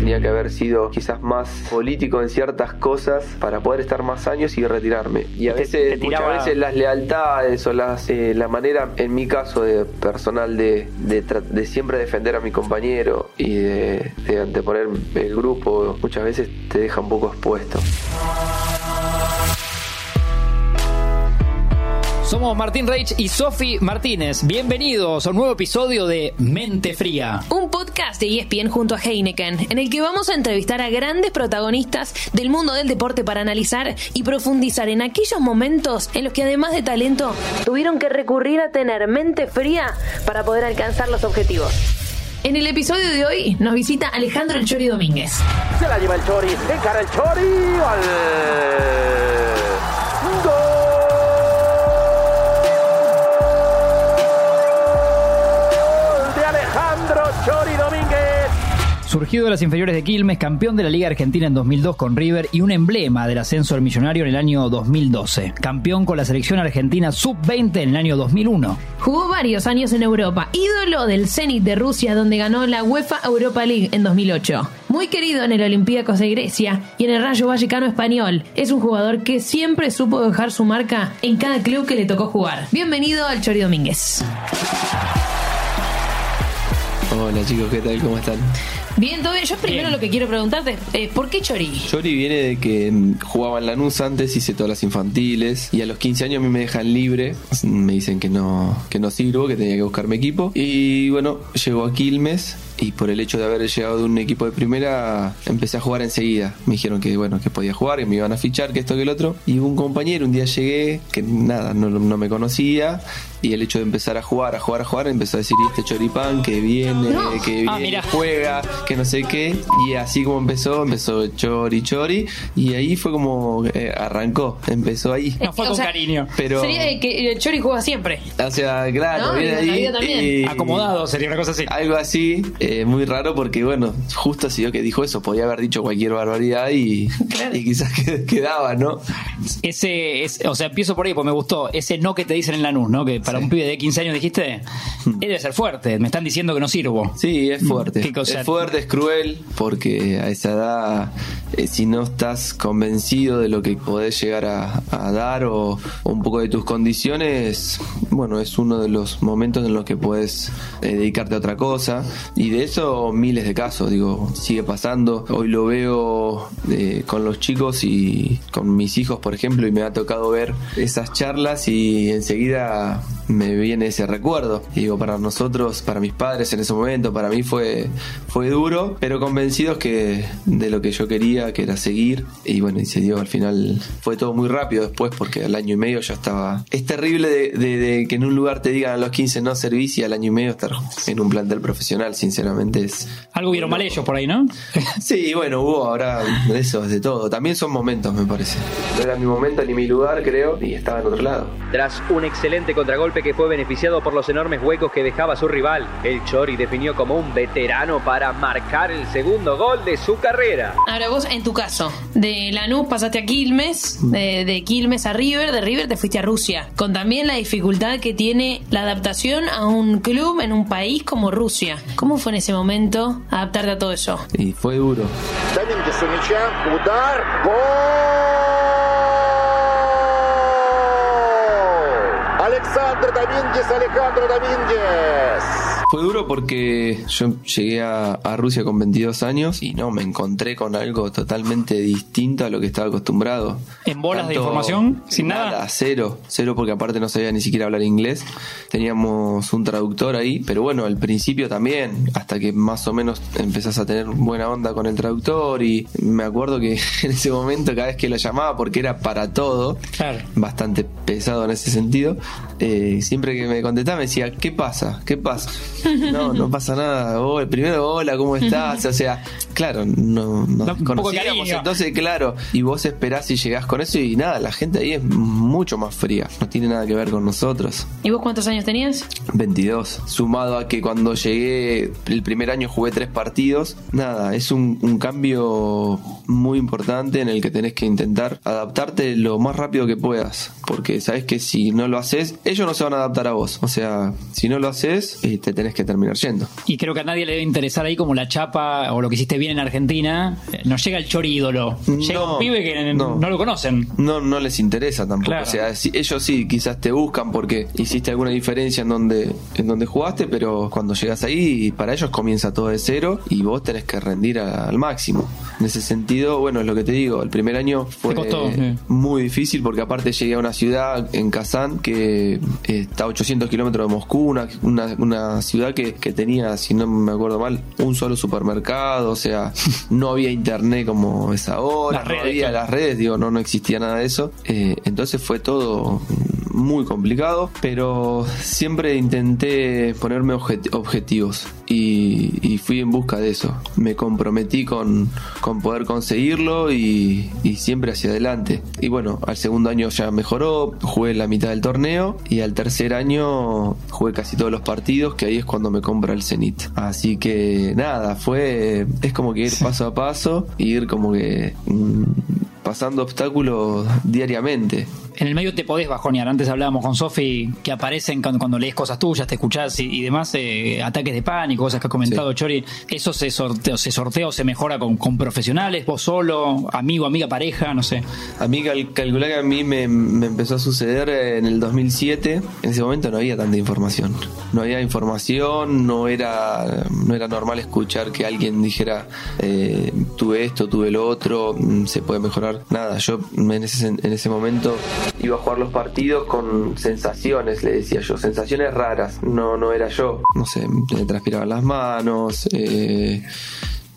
tenía que haber sido quizás más político en ciertas cosas para poder estar más años y retirarme. Y a Te- veces, te tiraba- muchas veces las lealtades o las, eh, la manera, en mi caso, de personal de, de, de siempre defender a mi compañero y de, de anteponer el grupo, muchas veces te deja un poco expuesto. Somos Martín Reich y Sofi Martínez. Bienvenidos a un nuevo episodio de Mente Fría. Un podcast de ESPN junto a Heineken, en el que vamos a entrevistar a grandes protagonistas del mundo del deporte para analizar y profundizar en aquellos momentos en los que además de talento, tuvieron que recurrir a tener mente fría para poder alcanzar los objetivos. En el episodio de hoy nos visita Alejandro El Chori Domínguez. Se la lleva el Chori, encara el Chori al Surgido de las inferiores de Quilmes, campeón de la Liga Argentina en 2002 con River y un emblema del ascenso al millonario en el año 2012. Campeón con la selección argentina sub-20 en el año 2001. Jugó varios años en Europa, ídolo del Zenit de Rusia donde ganó la UEFA Europa League en 2008. Muy querido en el Olympiacos de Grecia y en el Rayo Vallecano español. Es un jugador que siempre supo dejar su marca en cada club que le tocó jugar. Bienvenido al Chori Domínguez. Hola chicos, ¿qué tal? ¿Cómo están? Bien, todo bien. Yo primero Bien. lo que quiero preguntarte es ¿por qué Chori? Chori viene de que mm, jugaba en Lanús antes, hice todas las infantiles y a los 15 años a mí me dejan libre, me dicen que no, que no sirvo, que tenía que buscarme equipo y bueno, llegó a Quilmes y por el hecho de haber llegado de un equipo de primera empecé a jugar enseguida. Me dijeron que bueno, que podía jugar, que me iban a fichar, que esto, que el otro. Y un compañero, un día llegué, que nada, no, no me conocía y el hecho de empezar a jugar, a jugar, a jugar, empezó a decir, y este choripán que viene, No. que viene, Ah, mira. juega, que no sé qué. Y así como empezó, empezó chori, chori. Y ahí fue como eh, arrancó, empezó ahí. No fue O con sea, cariño. Pero, Sería de que el Chori juega siempre. o sea, claro, No, viene en la ahí. Acomodado sería una cosa así. Algo así, eh, muy raro porque, bueno, justo si yo que dijo eso, podía haber dicho cualquier barbaridad y, Claro. y quizás qued- quedaba, ¿no? Ese, es, o sea, empiezo por ahí porque me gustó. Ese no que te dicen en Lanús, ¿no? Que para Sí. un pibe de 15 años dijiste, "Eh, debe ser fuerte. Me están diciendo que no sirvo. Sí, es fuerte. ¿Qué cosa? Es fuerte, es cruel, porque a esa edad, eh, si no estás convencido de lo que podés llegar a, a dar o, o un poco de tus condiciones, bueno, es uno de los momentos en los que puedes eh, dedicarte a otra cosa. Y de eso miles de casos, digo, sigue pasando. Hoy lo veo eh, con los chicos y con mis hijos, por ejemplo, y me ha tocado ver esas charlas y enseguida me viene ese recuerdo. Y digo, para nosotros, para mis padres en ese momento, para mí fue, fue duro, pero convencidos que de lo que yo quería, que era seguir. Y bueno, y se dio al final, fue todo muy rápido después, porque al año y medio ya estaba. Es terrible de, de- de que en un lugar te digan a los 15 no servís y al año y medio estar en un plantel profesional, sinceramente es. Algo vieron mal ellos por ahí, ¿no? Sí, bueno, hubo ahora de eso, de todo. También son momentos, me parece. No era mi momento ni mi lugar, creo, y estaba en otro lado. Tras un excelente contragolpe que fue beneficiado por los enormes huecos que dejaba su rival. El Chori definió como un veterano para marcar el segundo gol de su carrera. Ahora vos, en tu caso, de Lanús pasaste a Quilmes, de, Quilmes a River, de River te fuiste a Rusia, con también la dificultad que tiene la adaptación a un club en un país como Rusia. ¿Cómo fue en ese momento adaptarte a todo eso? Y fue duro. Gol! Александр Домингес, Алejandro Домингес. Fue duro porque yo llegué a, a Rusia con 22 años y no, me encontré con algo totalmente distinto a lo que estaba acostumbrado. ¿En bolas de información? ¿Sin nada? Cero, cero porque aparte no sabía ni siquiera hablar inglés. Teníamos un traductor ahí, pero bueno, al principio también, hasta que más o menos empezás a tener buena onda con el traductor y me acuerdo que en ese momento cada vez que lo llamaba, porque era para todo, Claro. bastante pesado en ese sentido. eh, siempre que me contestaba me decía, ¿qué pasa? ¿Qué pasa? No, no pasa nada. Oh, primero, hola, ¿cómo estás? O sea, claro, no cariño. entonces, claro, y vos esperás y llegás con eso y nada, la gente ahí es mucho más fría, no tiene nada que ver con nosotros. ¿Y vos cuántos años tenías? 22, sumado a que cuando llegué el primer año jugué tres partidos, nada, es un, un cambio muy importante en el que tenés que intentar adaptarte lo más rápido que puedas, porque sabes que si no lo haces, ellos no se van a adaptar a vos, o sea, si no lo haces, eh, te tenés que terminar yendo. Y creo que a nadie le debe interesar ahí como la chapa o lo que hiciste bien en Argentina, eh, nos llega el chori ídolo. Llega No, un pibe que no, no. lo conocen. no, no les interesa tampoco. Claro. O sea, si- ellos sí, quizás te buscan porque hiciste alguna diferencia en donde, en donde jugaste, pero cuando llegas ahí, para ellos comienza todo de cero y vos tenés que rendir a- al máximo. En ese sentido, bueno, es lo que te digo, el primer año fue costó, sí. muy difícil porque aparte llegué a una ciudad en Kazán que eh, está a 800 kilómetros de Moscú, una, una, una ciudad que, que tenía, si no me acuerdo mal, un solo supermercado, o sea, no había internet como es ahora, Las no había claro. las redes, digo, no, no existía nada de eso. Eh, entonces fue todo muy complicado, pero siempre intenté ponerme objet- objetivos y, y fui en busca de eso. Me comprometí con, con poder conseguirlo y, y siempre hacia adelante. Y bueno, al segundo año ya mejoró, jugué la mitad del torneo y al tercer año jugué casi todos los partidos, que ahí es cuando me compra el Zenit. Así que nada, fue, es como que ir paso a paso, y ir como que... mm, pasando obstáculos diariamente. En el medio te podés bajonear. Antes hablábamos con Sofi que aparecen cuando, cuando lees cosas tuyas, te escuchás y, y demás, eh, ataques de pánico, cosas que has comentado, Sí. Chori. ¿Eso se sortea, se sortea o se mejora con, con profesionales? ¿Vos solo? ¿Amigo, amiga, pareja? No sé. A mí cal- calculá que a mí me, me empezó a suceder en el 2007. En ese momento no había tanta información. No había información, no era, no era normal escuchar que alguien dijera eh, tuve esto, tuve lo otro, mm, se puede mejorar. Nada, yo en ese, en ese momento iba a jugar los partidos con sensaciones, le decía yo, sensaciones raras. No, no era yo. No sé, me transpiraban las manos. Eh,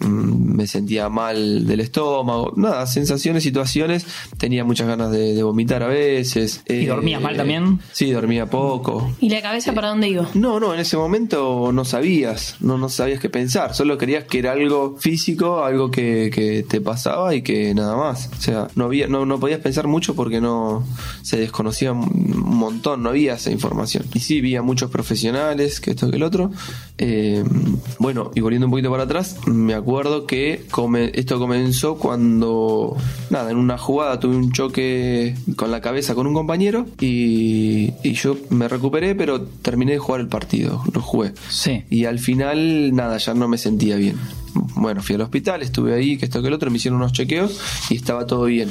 me sentía mal del estómago, nada, sensaciones, situaciones, tenía muchas ganas de, de vomitar a veces. ¿Y Eh, dormías mal también? Sí, dormía poco. ¿Y la cabeza para dónde iba? No, no, en ese momento no sabías, no, no sabías qué pensar, solo creías que era algo físico, algo que, que te pasaba y que nada más. O sea, no había, no, no podías pensar mucho porque no se desconocía un montón, no había esa información. Y sí, había muchos profesionales, que esto que el otro. Eh, bueno, y volviendo un poquito para atrás, me acuerdo que come- esto comenzó cuando, nada, en una jugada tuve un choque con la cabeza con un compañero y, y yo me recuperé, pero terminé de jugar el partido, lo jugué. Sí. Y al final, nada, ya no me sentía bien. Bueno, fui al hospital, estuve ahí, que esto que el otro, me hicieron unos chequeos y estaba todo bien.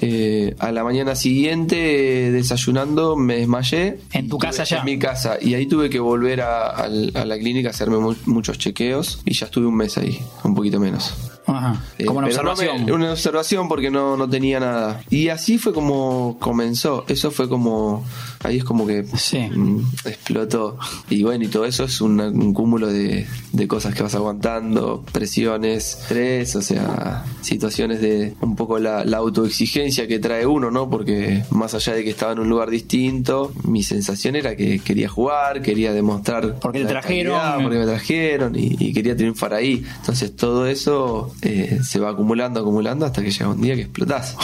Eh, a la mañana siguiente, eh, desayunando, me desmayé. ¿En tu casa ya? En mi casa. Y ahí tuve que volver a, al- a la clínica a hacerme mu- muchos chequeos y ya estuve un mes ahí, un poquito menos. Ajá. Eh, Como una no observación. me- una observación porque no, no tenía nada. Y así fue como comenzó. Eso fue como. Ahí es como que Sí. mm, explotó. Y bueno, y todo eso es un cúmulo de, de cosas que vas aguantando, presiones, estrés, o sea, situaciones de un poco la, la autoexigencia que trae uno, ¿no? Porque más allá de que estaba en un lugar distinto, mi sensación era que quería jugar, quería demostrar. Porque te trajeron. calidad, porque me trajeron y, y quería triunfar ahí. Entonces todo eso eh, se va acumulando, acumulando hasta que llega un día que explotás.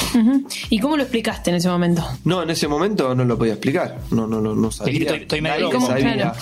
¿Y cómo lo explicaste en ese momento? No, en ese momento no lo podía explicar. No, no, no, no sabía. Estoy medio sabía. Claro.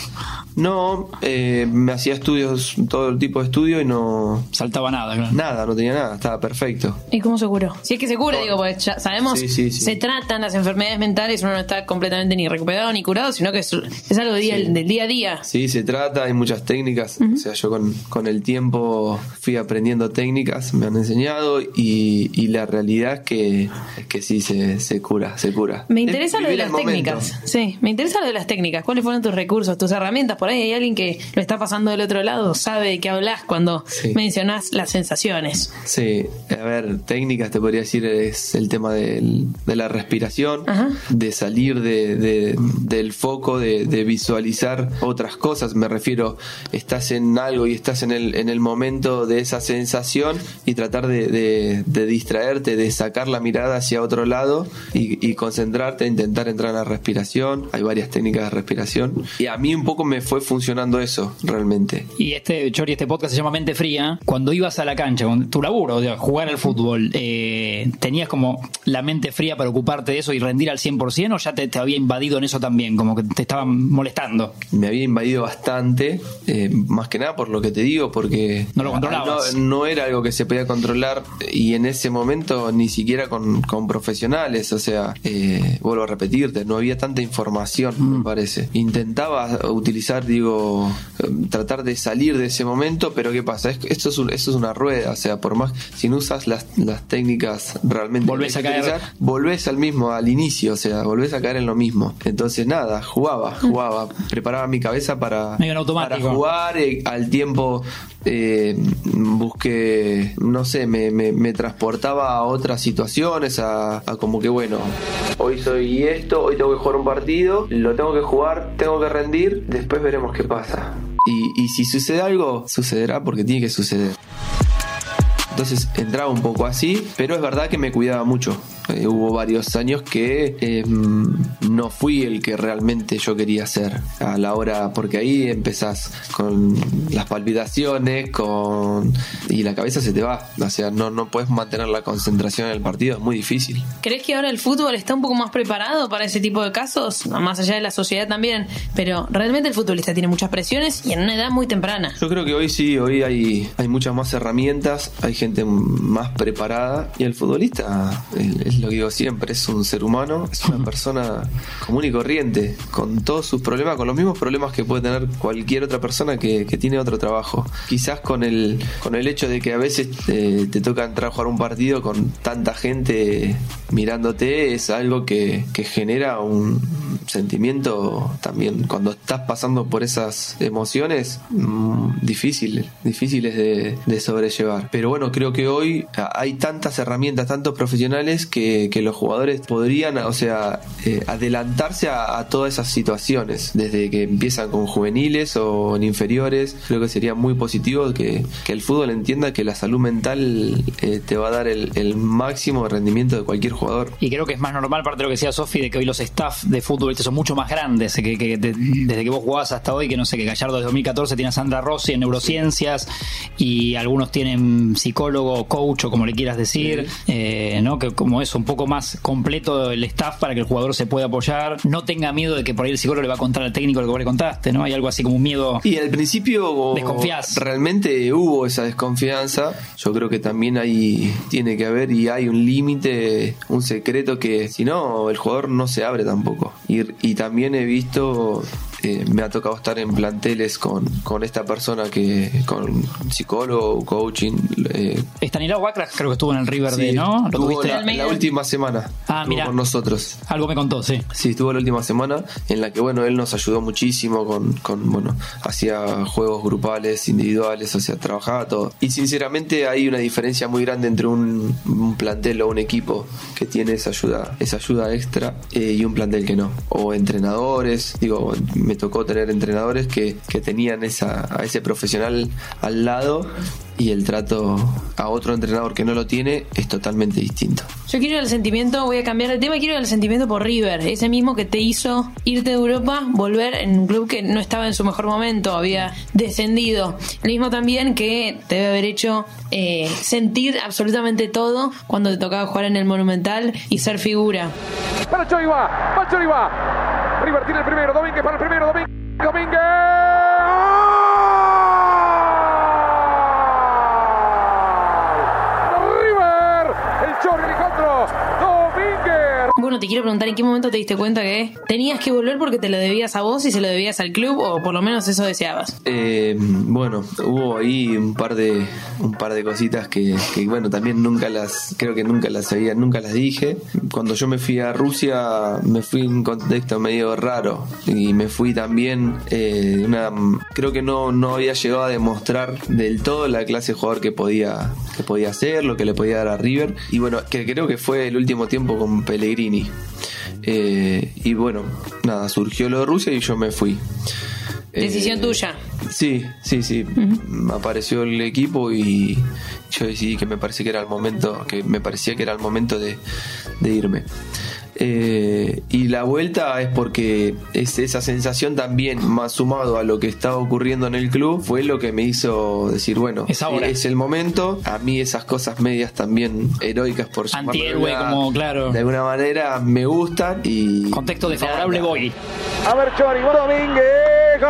No, eh, me hacía estudios, todo tipo de estudio y no. Saltaba nada, claro. Nada, no tenía nada, estaba perfecto. ¿Y cómo se curó? Si es que se cura, digo, porque ya sabemos, Sí, sí, sí. se tratan las enfermedades mentales, uno no está completamente ni recuperado ni curado, sino que es, es algo día- Sí. del día a día. Sí, se trata, hay muchas técnicas. O sea, yo con, con el tiempo fui aprendiendo técnicas, me han enseñado y, y la realidad es que, es que sí se, se cura, se cura. Me interesa Es lo de las momento. técnicas. Sí, me interesa lo de las técnicas. ¿Cuáles fueron tus recursos, tus herramientas? Por ahí hay alguien que lo está pasando del otro lado, sabe de qué hablas cuando Sí. mencionás las sensaciones. Sí, a ver, técnicas te podría decir es el tema del- de la respiración, Ajá. de salir de, de- del foco, de, de visualizar otras cosas. Me refiero, estás en algo y estás en el, en el momento de esa sensación y tratar de, de- de distraerte, de sacar la mirada hacia otro lado y, y concentrarte, intentar entrar en la respiración. Hay varias técnicas de respiración y a mí un poco me fue funcionando eso, realmente. Y este, Chori, este podcast se llama Mente Fría. Cuando ibas a la cancha, con tu laburo, o sea, jugar al fútbol, eh, ¿tenías como la mente fría para ocuparte de eso y rendir al 100% o ya te, te había invadido en eso también? Como que te estaban molestando. me había invadido bastante, eh, más que nada por lo que te digo, porque No lo controlabas. no, no era algo que se podía controlar y en ese momento ni siquiera con, con profesionales, o sea, eh, vuelvo a repetirte, no había tanta información, Mm. me parece. Intentaba utilizar digo, eh, tratar de salir de ese momento, pero ¿qué pasa? Es- Esto es, un- esto es una rueda, o sea, por más, si no usas las, las técnicas realmente Volvés a caer. volvés al mismo, al inicio, o sea, volvés a caer en lo mismo. Entonces, nada, jugaba, jugaba, preparaba mi cabeza para, para jugar, eh, al tiempo eh, busqué, no sé, me, me- transportaba a otras situaciones, a, a como que bueno, hoy soy esto, hoy tengo que jugar un partido, lo tengo que jugar, tengo que rendir, después veremos qué pasa. Y, y si sucede algo, sucederá porque tiene que suceder. Entonces entraba un poco así, pero es verdad que me cuidaba mucho. Eh, hubo varios años que eh, no fui el que realmente yo quería ser a la hora, porque ahí empezás con las palpitaciones, con y la cabeza se te va. O sea, no, no puedes mantener la concentración en el partido, es muy difícil. ¿Crees que ahora el fútbol está un poco más preparado para ese tipo de casos? Más allá de la sociedad también. Pero realmente el futbolista tiene muchas presiones y en una edad muy temprana. Yo creo que hoy sí, hoy hay, hay muchas más herramientas, hay gente más preparada y el futbolista, es lo que digo siempre, es un ser humano, es una persona común y corriente, con todos sus problemas, con los mismos problemas que puede tener cualquier otra persona que, que tiene otro trabajo. Quizás con el, con el hecho de que a veces eh, te toca entrar a jugar un partido con tanta gente mirándote, es algo que, que genera un sentimiento también cuando estás pasando por esas emociones mm, difíciles, difíciles de, de sobrellevar. Pero bueno, creo que hoy hay tantas herramientas, tantos profesionales que, que los jugadores podrían, o sea, eh, adelantarse a, a todas esas situaciones, desde que empiezan con juveniles o en inferiores. Creo que sería muy positivo que, que el fútbol entienda que la salud mental eh, te va a dar el, el máximo rendimiento de cualquier jugador. Y creo que es más normal, parte de lo que decía Sofi, de que hoy los staff de fútbol son mucho más grandes. Que, que de- desde que vos jugabas hasta hoy, que no sé, que Gallardo desde 2014 tiene a Sandra Rossi en neurociencias y algunos tienen psicólogo, coach o como le quieras decir, eh, ¿no? Que como es un poco más completo el staff para que el jugador se pueda apoyar, no tenga miedo de que por ahí el psicólogo le va a contar al técnico lo que vos le contaste, ¿no? Hay algo así como un miedo. Y al principio Desconfías. realmente hubo esa desconfianza. Yo creo que también hay tiene que haber y hay un límite, un secreto que si no el jugador no se abre tampoco. Y, y también he visto eh, me ha tocado estar en planteles con, con esta persona que con psicólogo, coaching. eh, Estanislao Bacra creo que estuvo en el River sí, de, ¿no? ¿Lo tuviste? la, la última semana Ah, estuvo mirá. con nosotros. Algo me contó, sí. Sí, estuvo la última semana en la que, bueno, él nos ayudó muchísimo con, con bueno, hacía juegos grupales, individuales, o sea, trabajaba todo. Y sinceramente hay una diferencia muy grande entre un, un plantel o un equipo que tiene esa ayuda, esa ayuda extra eh, y un plantel que no. O entrenadores, digo, me tocó tener entrenadores que, que tenían esa, a ese profesional al lado y el trato a otro entrenador que no lo tiene es totalmente distinto. Yo quiero el sentimiento, voy a cambiar el tema, quiero el sentimiento por River, ese mismo que te hizo irte de Europa, volver en un club que no estaba en su mejor momento, había descendido. El mismo también que te debe haber hecho eh, sentir absolutamente todo cuando te tocaba jugar en el Monumental y ser figura. Para Chori va, va Chori va. River tiene el primero, Domínguez para el primero, Domínguez. Domínguez. River, el Chori Alejandro Domínguez. Bueno, te quiero preguntar en qué momento te diste cuenta que tenías que volver porque te lo debías a vos y se lo debías al club o por lo menos eso deseabas. Eh, bueno, hubo ahí un par de un par de cositas que, bueno también nunca las creo que nunca las sabía, nunca las dije. Cuando yo me fui a Rusia me fui en un contexto medio raro y me fui también eh, una creo que no no había llegado a demostrar del todo la clase de jugador que podía que podía ser, lo que le podía dar a River y bueno que creo que fue el último tiempo con Pellegrini. Eh, y bueno, nada, surgió lo de Rusia y yo me fui. Decisión Eh, tuya. Sí, sí, sí. Apareció el equipo y yo decidí que me parecía que era el momento, que me parecía que era el momento de, de irme. Eh, y la vuelta es porque es esa sensación también, más sumado a lo que estaba ocurriendo en el club, fue lo que me hizo decir, bueno, Es ahora. es el momento. A mí esas cosas medias también heroicas por de Antihéroe, como, claro. De alguna manera me gustan y... Contexto desfavorable, voy. A ver Chori, Domínguez.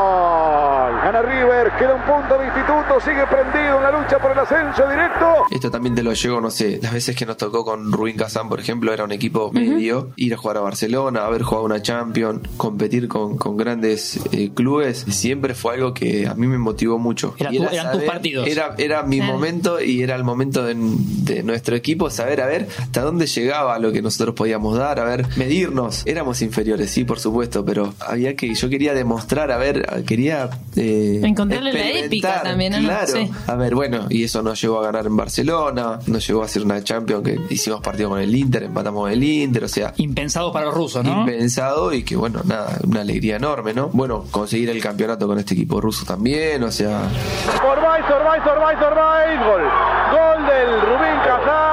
Gol. Gana River, Queda un punto de instituto, sigue prendido en la lucha por el ascenso directo. Esto también te lo llevo, no sé, las veces que nos tocó con Rubín Kazán, por ejemplo, era un equipo medio, ir a jugar a Barcelona, haber jugado una Champions, competir con, con grandes eh, clubes, siempre fue algo que a mí me motivó mucho. Era Y tu- eran tus partidos. Era, era mi Claro. momento y era el momento de, de nuestro equipo saber a ver hasta dónde llegaba lo que nosotros podíamos dar, a ver, medirnos. Éramos inferiores, sí, por supuesto, pero había que, yo quería demostrar, a ver, quería eh, Encontrarle la épica también, ¿no? Claro. Sí. A ver, bueno, y eso nos llevó a ganar en Barcelona, nos llevó a hacer una Champions que hicimos partido con el Inter, empatamos con el Inter, o sea, Impensados para los rusos, ¿no? impensado y que bueno, nada, una alegría enorme, ¿no? Bueno, conseguir el campeonato con este equipo ruso también, o sea, Orbay, Orbay, Orbay, Orbay. Gol. Gol del Rubín Kazán.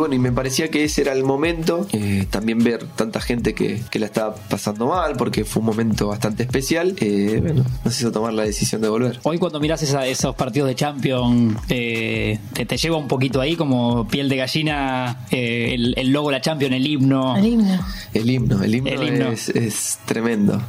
Bueno, y me parecía que ese era el momento, eh, también ver tanta gente que, que la estaba pasando mal, porque fue un momento bastante especial, eh, bueno, nos hizo tomar la decisión de volver. Hoy cuando mirás esa- esos partidos de Champions, eh, te, te lleva un poquito ahí como piel de gallina, eh, el, el logo de la Champions, el himno. El himno. El himno, el himno, El himno. Es, es tremendo.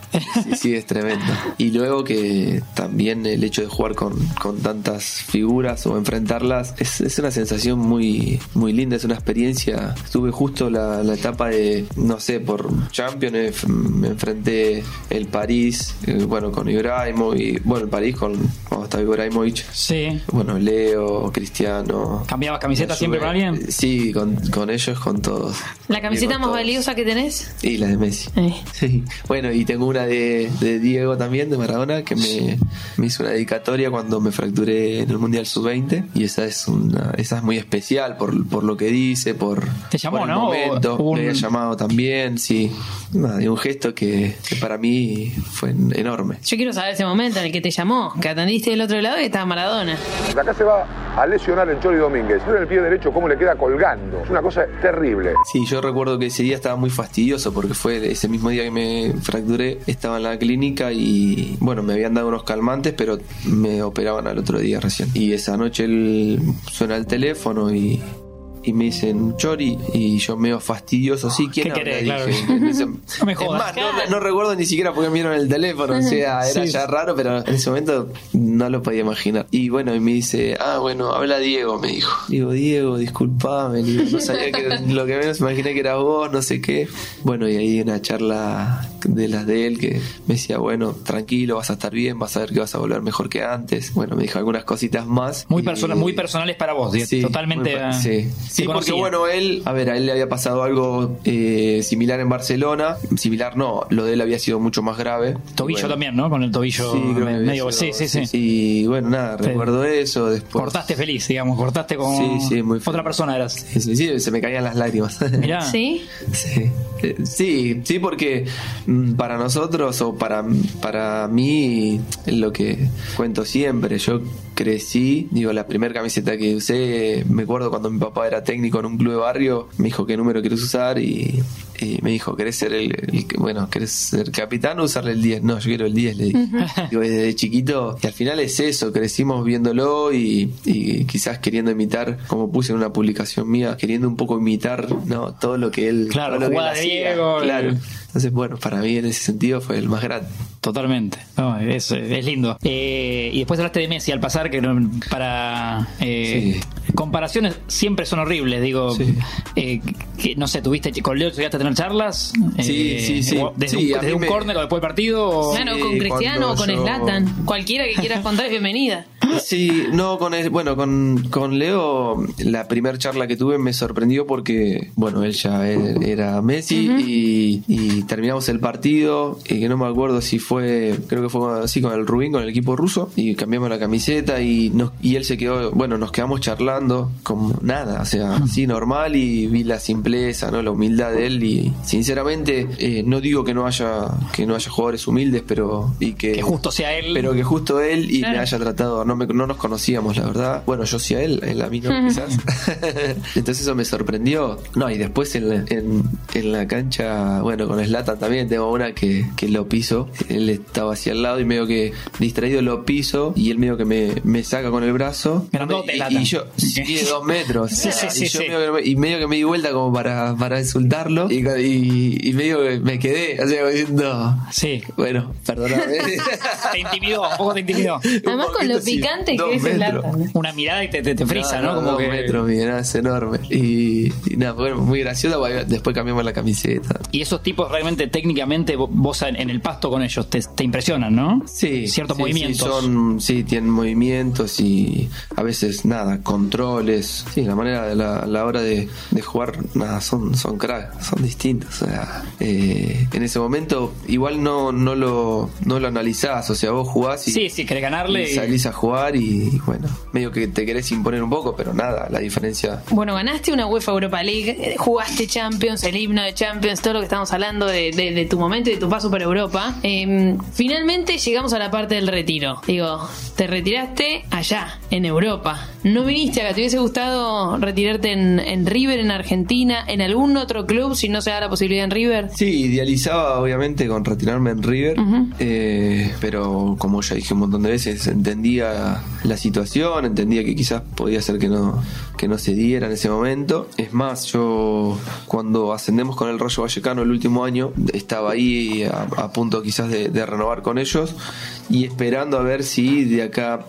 Sí, sí, es tremendo. Y luego que también el hecho de jugar con, con tantas figuras o enfrentarlas es, es una sensación muy, muy linda, es una experiencia. Tuve justo la, la etapa de, no sé, por Champions, me enfrenté el París, eh, bueno, con Ibrahimovic, bueno, el París con, cuando estaba Ibrahimovic. Sí. Bueno, Leo, Cristiano. ¿Cambiabas camiseta siempre con alguien? Sí, con, con ellos, con todos. ¿La camiseta más todos. valiosa que tenés? Y la de Messi. Eh. Sí. Bueno, y tengo una de, de Diego también, de Maradona, que me, me hizo una dedicatoria cuando me fracturé en el Mundial Sub-20. Y esa es una, esa es muy especial por, por lo que dice, por, Te llamó, por el ¿no? momento. Un- Me había llamado también, sí. Nada, y un gesto que, que para mí fue en- enorme. Yo quiero saber ese momento en el que te llamó, que atendiste del otro lado y estaba Maradona. Acá se va a lesionar el Chori Domínguez. El pie derecho cómo le queda colgando. Es una cosa terrible. Sí, yo recuerdo que ese día estaba muy fastidioso porque fue ese mismo día que me fracturé, estaba en la clínica y bueno, me habían dado unos calmantes, pero me operaban al otro día recién. Y esa noche él suena el teléfono y, y me dicen Chori y yo medio fastidioso, sí, ¿quién ¿Qué habla?", querés? dije. Claro. No me Es jodas. más, no, no recuerdo ni siquiera porque me vieron el teléfono, o sea, era Sí. ya raro, pero en ese momento no lo podía imaginar. Y bueno, y me dice, ah, bueno, habla Diego, me dijo. Digo, Diego, disculpame, digo, no sabía que lo que menos imaginé que era vos, no sé qué. Bueno, y ahí una charla de las de él que me decía, bueno, tranquilo, vas a estar bien, vas a ver que vas a volver mejor que antes. Bueno, me dijo algunas cositas más. Muy, Y- persona- muy personales para vos, Sí, totalmente. muy eh, sí, sí porque bueno, él, a ver, a él le había pasado algo eh, similar en Barcelona. Similar no, lo de él había sido mucho más grave. Tobillo Bueno, también, ¿no? Con el tobillo Sí, me- medio. sido- sí, sí, sí, Y bueno, nada, Sí. recuerdo eso. Después. Cortaste feliz, digamos, cortaste con Sí, sí, muy otra persona eras. Sí, sí, sí, se me caían las lágrimas. Mirá. ¿Sí? Sí, sí, sí, porque mm, para nosotros o para, para mí, lo que cuento siempre, yo crecí, digo, la primera camiseta que usé, me acuerdo cuando mi papá era técnico en un club de barrio, me dijo qué número quieres usar y, y me dijo, ¿querés ser el, bueno, querés ser capitán o usarle el 10? No, yo quiero el 10, le dije. Digo, desde chiquito, y al final es eso, crecimos viéndolo y, y quizás queriendo imitar, como puse en una publicación mía, queriendo un poco imitar, ¿no? Todo lo que él Claro, lo que él hacía, Diego, Claro. Entonces, bueno, para mí en ese sentido fue el más grande. Totalmente. No, es, es lindo. Eh, y después hablaste de Messi al pasar, que no- para. eh, Comparaciones siempre son horribles. Digo, Sí. eh, que, no sé, ¿tuviste con Leo llegaste a tener charlas? Sí, sí, sí. o ¿Desde Sí, un, desde un me- córner o después del partido? o- Claro, Sí, con Cristiano o con yo- Slatan. Cualquiera que quieras contar es bienvenida. Sí, no, con el- bueno, con, con Leo, la primera charla que tuve me sorprendió porque, bueno, él ya e- era Messi y, y terminamos el partido, y que no me acuerdo si fue, creo que fue así con el Rubín, con el equipo ruso, y cambiamos la camiseta y, nos, y él se quedó, bueno, nos quedamos charlando como nada, o sea, así normal y vi la simpleza, ¿no? La humildad de él y sinceramente eh, no digo que no haya que no haya jugadores humildes, pero y que, Que justo sea él. pero que justo él y Claro. me haya tratado, no me- no nos conocíamos, la verdad. Bueno, yo sí a él, él a mí no, quizás. Entonces eso me sorprendió. No, y después en la, en, en la cancha, bueno, con Slatan también tengo una que, que lo piso. Él estaba hacia el lado y medio que distraído lo piso y él medio que me, me saca con el brazo. Grandote, y, y yo, sí, de dos metros. Sí, sí, sí, y, yo sí. Medio que, me- y medio que me di vuelta como para, para insultarlo y, y, y medio que me quedé, así como diciendo, Sí. bueno, perdóname. Te intimidó, un poco te intimidó. Además con lo picante que es el. Zlatan. Una mirada y te, te, te frisa, ¿no? Como dos que. metros, mira, es enorme. Y, y nada, fue muy gracioso. Después cambiamos la camiseta. Y esos tipos realmente técnicamente vo- vos en en el pasto con ellos te, te impresionan, ¿no? Sí, Ciertos sí, movimientos. Sí, son, sí, tienen movimientos y a veces nada, controles. Sí, la manera de la, la hora de, de jugar, nada, son, son crack, son distintos. O sea, eh, en ese momento igual no, no lo, no lo analizás, o sea, vos jugás y, Sí, sí, querés ganarle. y y- salís a jugar y bueno, medio que te querés imponer un poco, pero nada, la diferencia Bueno, ganaste una UEFA Europa League, eh, jugaste Champions, el himno de Champions, todo lo que estamos hablando de, de- de tu momento y de tu paso por Europa. Eh, finalmente llegamos a la parte del retiro. Digo, te retiraste allá, en Europa. No viniste acá, ¿te hubiese gustado retirarte en, en River, en Argentina, en algún otro club si no se da la posibilidad en River? Sí, idealizaba obviamente con retirarme en River, eh, pero como ya dije un montón de veces, entendía la situación, entendía que quizás podía ser que no, que no se diera en ese momento. Es más, yo cuando ascendemos con el Rayo Vallecano el último año, estaba ahí a, a punto quizás de, renovar con ellos y esperando a ver si de acá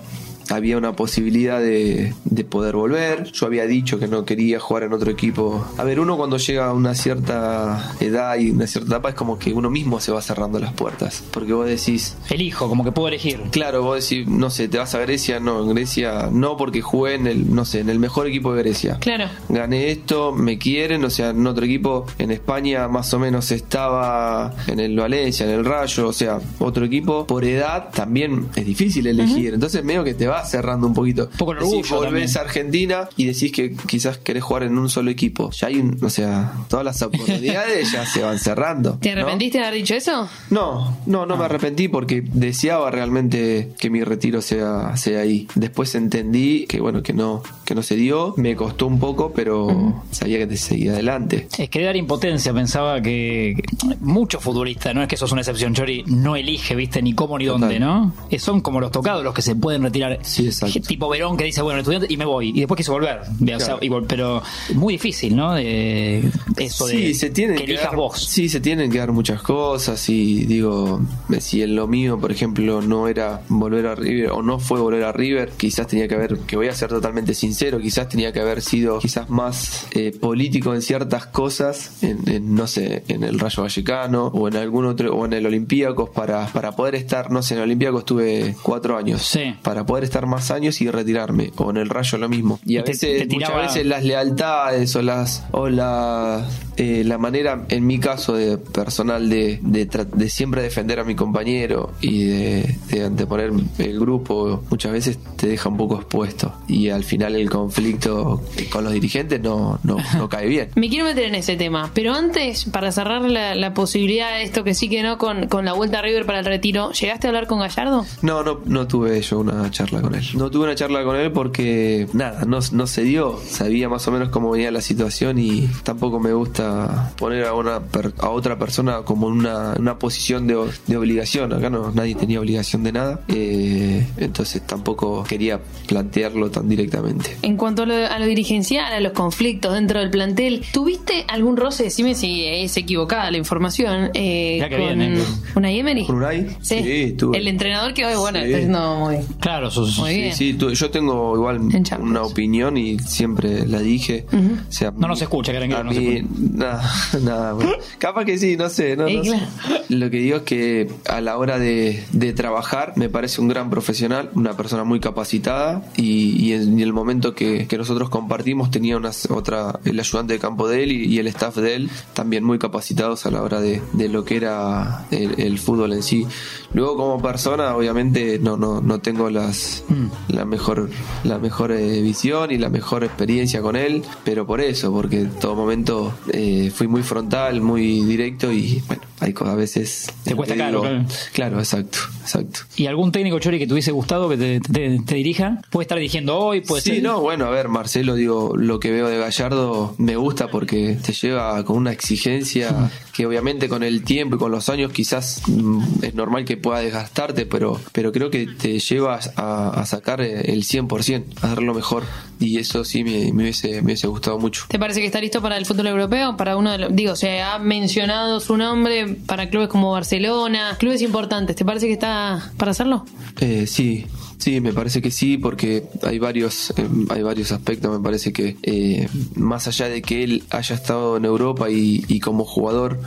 había una posibilidad de, de poder volver. Yo había dicho que no quería jugar en otro equipo. A ver, uno cuando llega a una cierta edad y una cierta etapa es como que uno mismo se va cerrando las puertas. Porque vos decís, Elijo, como que puedo elegir. claro, vos decís, no sé, te vas a Grecia, no, en Grecia no porque jugué en el, no sé, en el mejor equipo de Grecia. Claro. Gané esto, me quieren, o sea, en otro equipo en España más o menos estaba en el Valencia, en el Rayo, o sea, otro equipo por edad también es difícil elegir, entonces medio que te cerrando un poquito. poco el Decís, orgullo volvés también. a Argentina y decís que quizás querés jugar en un solo equipo. Ya hay un, o sea, todas las oportunidades ya se van cerrando. ¿Te ¿no? arrepentiste de haber dicho eso? No, no, no me arrepentí porque deseaba realmente que mi retiro sea, sea ahí. Después entendí que bueno, que no, que no se dio. Me costó un poco, pero sabía que te seguía adelante. Es que dar impotencia, pensaba que que muchos futbolistas, no es que sos una excepción, Chori, no elige, viste, ni cómo ni dónde. ¿no? Eh, Son como los tocados los que se pueden retirar. Sí, exacto. Tipo Verón que dice, bueno, estudiante y me voy. Y después quiso volver. O sea, Claro. vol- pero muy difícil, ¿no? De, eso de sí, se tienen que elijas dar, vos. Sí, se tienen que dar muchas cosas y digo, si en lo mío, por ejemplo, no era volver a River o no fue volver a River, quizás tenía que haber, que voy a ser totalmente sincero, quizás tenía que haber sido quizás más eh, político en ciertas cosas, en, en, no sé, en el Rayo Vallecano o en algún otro, o en el Olympiacos para, para poder estar, no sé, en el Olympiacos estuve cuatro años, Sí. para poder estar más años y retirarme, o en el Rayo lo mismo. Y a Y te- veces, te tiraba- muchas veces las lealtades o las o la, eh, la manera en mi caso de personal de, de, de siempre defender a mi compañero y de, de anteponer el grupo muchas veces te deja un poco expuesto y al final el conflicto con los dirigentes no, no, no cae bien Me quiero meter en ese tema, pero antes, para cerrar la, la posibilidad de esto que sí que no con, con la vuelta a River para el retiro, ¿llegaste a hablar con Gallardo? No, no, no tuve yo una charla con él. No tuve una charla con él porque, nada, no, no se dio. Sabía más o menos cómo venía la situación y tampoco me gusta poner a, una per- a otra persona como en una, una posición de, de obligación. Acá no, nadie tenía obligación de nada. Eh, entonces tampoco quería plantearlo tan directamente. En cuanto a lo, a lo dirigencial, a los conflictos dentro del plantel, ¿tuviste algún roce? Decime si es equivocada la información. Eh, Ya que con viene. una Emery. ¿Con Unai? Sí. Sí, tuve. El entrenador que hoy, bueno, Sí. está haciendo muy. Claro, sos, Muy bien. Sí, yo tengo igual una opinión y siempre la dije. o sea, No nos escucha, que a no mí- escucha. nada, nada, bueno. Capaz que sí, no sé. No, no sé. Lo que digo es que a la hora de, de trabajar me parece un gran profesional, una persona muy capacitada y, y en el momento que, que nosotros compartimos tenía una, otra, el ayudante de campo de él y, y el staff de él también muy capacitados a la hora de, de lo que era el, el fútbol en sí. Luego como persona obviamente no, no, no tengo las, la mejor, la mejor eh, visión y la mejor experiencia con él, pero por eso, porque en todo momento eh, eh, fui muy frontal, muy directo y bueno, hay a veces... Te cuesta digo- caro, claro. Claro, exacto, exacto. ¿Y algún técnico Chori que te hubiese gustado que te, te- te dirija? Puede estar dirigiendo hoy, puede sí, ser. no, bueno, a ver, Marcelo, digo, lo que veo de Gallardo me gusta porque te lleva con una exigencia que obviamente con el tiempo y con los años quizás mm, es normal que pueda desgastarte, pero, pero creo que te llevas a, a sacar eh, el 100%, a dar lo mejor. Y eso sí me, me hubiese, me hubiese gustado mucho. ¿Te parece que está listo para el fútbol europeo? Para uno de los, digo, se ha mencionado su nombre para clubes como Barcelona, clubes importantes. ¿Te parece que está para hacerlo? Eh, sí, sí, me parece que sí, porque hay varios, eh, hay varios aspectos. Me parece que eh, más allá de que él haya estado en Europa y, y como jugador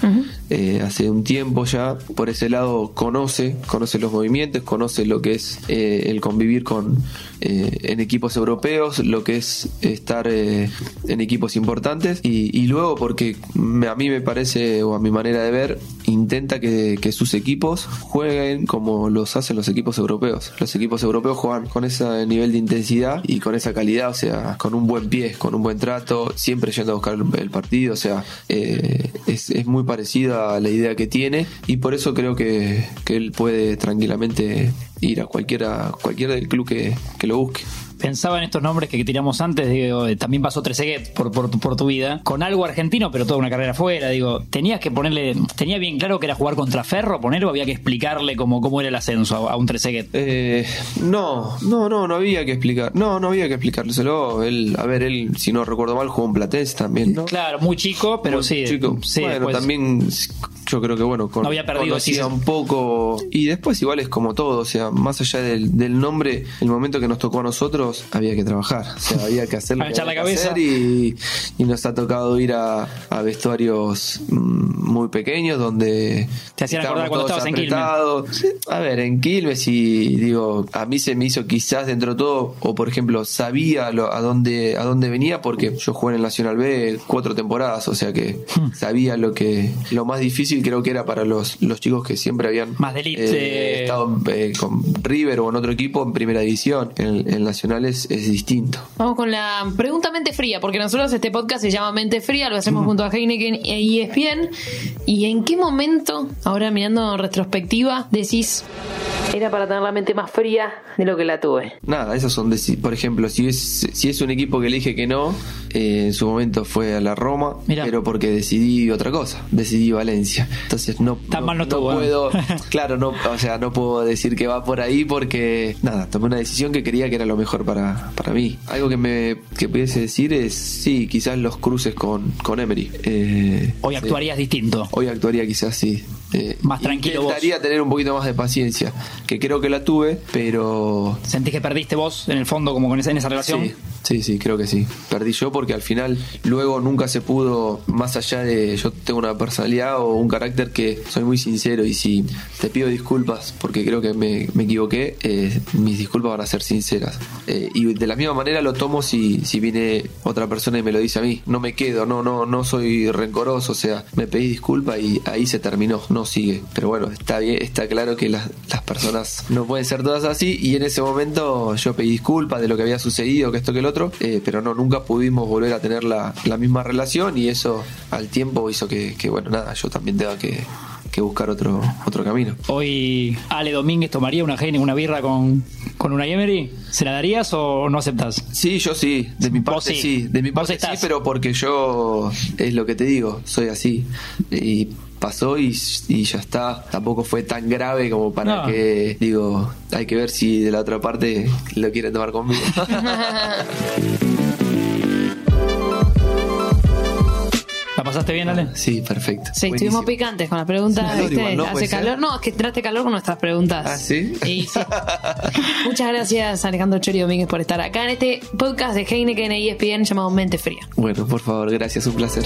eh, hace un tiempo ya, por ese lado conoce, conoce los movimientos, conoce lo que es eh, el convivir con eh, en equipos europeos, lo que es estar en equipos importantes y, y luego porque me- a mí me parece o a mi manera de ver intenta que, que sus equipos jueguen como los hacen los equipos europeos. Los equipos europeos juegan con ese nivel de intensidad y con esa calidad, o sea, con un buen pie, con un buen trato, siempre yendo a buscar el, partido, o sea, eh, es, es muy parecida a la idea que tiene y por eso creo que, que él puede tranquilamente ir a cualquiera, cualquiera del club que, que lo busque. Pensaba en estos nombres que tiramos antes, digo, eh, también pasó Trezeguet por, por, tu- por tu vida, con algo argentino, pero toda una carrera afuera, digo, tenías que ponerle, tenía bien claro que era jugar contra Ferro, ponerlo, había que explicarle cómo, cómo era el ascenso a, a un Trezeguet. Eh, no, no, no, no había que explicar. No, no había que explicárselo. Él, a ver, él, si no recuerdo mal, jugó en Platense también, ¿no? Claro, muy chico, pero Muy sí, chico. sí, bueno, después- también yo creo que bueno, con, No había perdido, conocía sí. un poco y después igual es como todo, o sea, más allá del, del nombre, el momento que nos tocó a nosotros había que trabajar, o sea, había que hacer echar la cabeza. hacer y, y nos ha tocado ir a, a vestuarios mm, muy pequeños donde Te hacían acordar cuando todos estabas en Quilmes. apretados. A ver, en Quilmes y digo, a mí se me hizo quizás dentro de todo, o por ejemplo, sabía lo- a dónde a dónde venía porque yo jugué en el Nacional B cuatro temporadas, o sea que Hmm. sabía lo que lo más difícil creo que era para los, los chicos que siempre habían Más de elite. eh, estado eh, con River o en otro equipo en primera división. En el Nacional es, distinto. Vamos con la pregunta mente fría, porque nosotros este podcast se llama Mente Fría, lo hacemos junto a Heineken y ESPN. ¿Y en qué momento, ahora mirando en retrospectiva, decís, era para tener la mente más fría de lo que la tuve? Nada, esas son, por ejemplo, si es, si es un equipo que le dije que no, eh, en su momento fue a la Roma, Mirá. pero porque decidí otra cosa, decidí Valencia. Entonces no, Tan mal no estuvo, puedo, claro, no, o sea, no puedo decir que va por ahí porque, nada, tomé una decisión que creía que era lo mejor para, para mí. Algo que me que pudiese decir es, sí, quizás los cruces con, con Emery. Eh, Hoy sí. actuarías distinto. Hoy actuaría quizás sí. Eh, Más tranquilo vos. Intentaría tener un poquito más de paciencia, que creo que la tuve, pero ¿Sentís que perdiste vos en el fondo como con esa, en esa relación? Sí, sí, sí, creo que sí. Perdí yo porque al final luego nunca se pudo, más allá de yo tengo una personalidad o un carácter que soy muy sincero y si te pido disculpas porque creo que me, me equivoqué, eh, mis disculpas van a ser sinceras. Eh, y de la misma manera lo tomo si, si viene otra persona y me lo dice a mí. No me quedo, no, no, no soy rencoroso, o sea, me pedí disculpas y ahí se terminó, no sigue. Pero bueno, está bien, está claro que las, las personas no pueden ser todas así y en ese momento yo pedí disculpas de lo que había sucedido, que esto que el otro, eh, pero no, nunca pudimos volver a tener la, la misma relación y eso al tiempo hizo que, que, bueno, nada, yo también tenga que, que buscar otro, otro camino. Hoy Ale Domínguez tomaría una Heineken, una birra con, con una Emery. ¿Se la darías o no aceptás? Sí, yo sí, de mi parte sí. sí. de mi parte sí, pero porque yo es lo que te digo, soy así. Y pasó y, y ya está. Tampoco fue tan grave como para No. que, digo, hay que ver si de la otra parte lo quieren tomar conmigo. ¿La pasaste bien, Ale? sí, perfecto. Sí, Buenísimo. estuvimos picantes con las preguntas. Hace calor ¿viste? igual, ¿no? Hace calor. No, es que entraste calor con nuestras preguntas. ¿Ah, sí? Y sí. Muchas gracias, Alejandro Chori Domínguez, por estar acá en este podcast de Heineken e ESPN llamado Mente Fría. Bueno, por favor, gracias, un placer.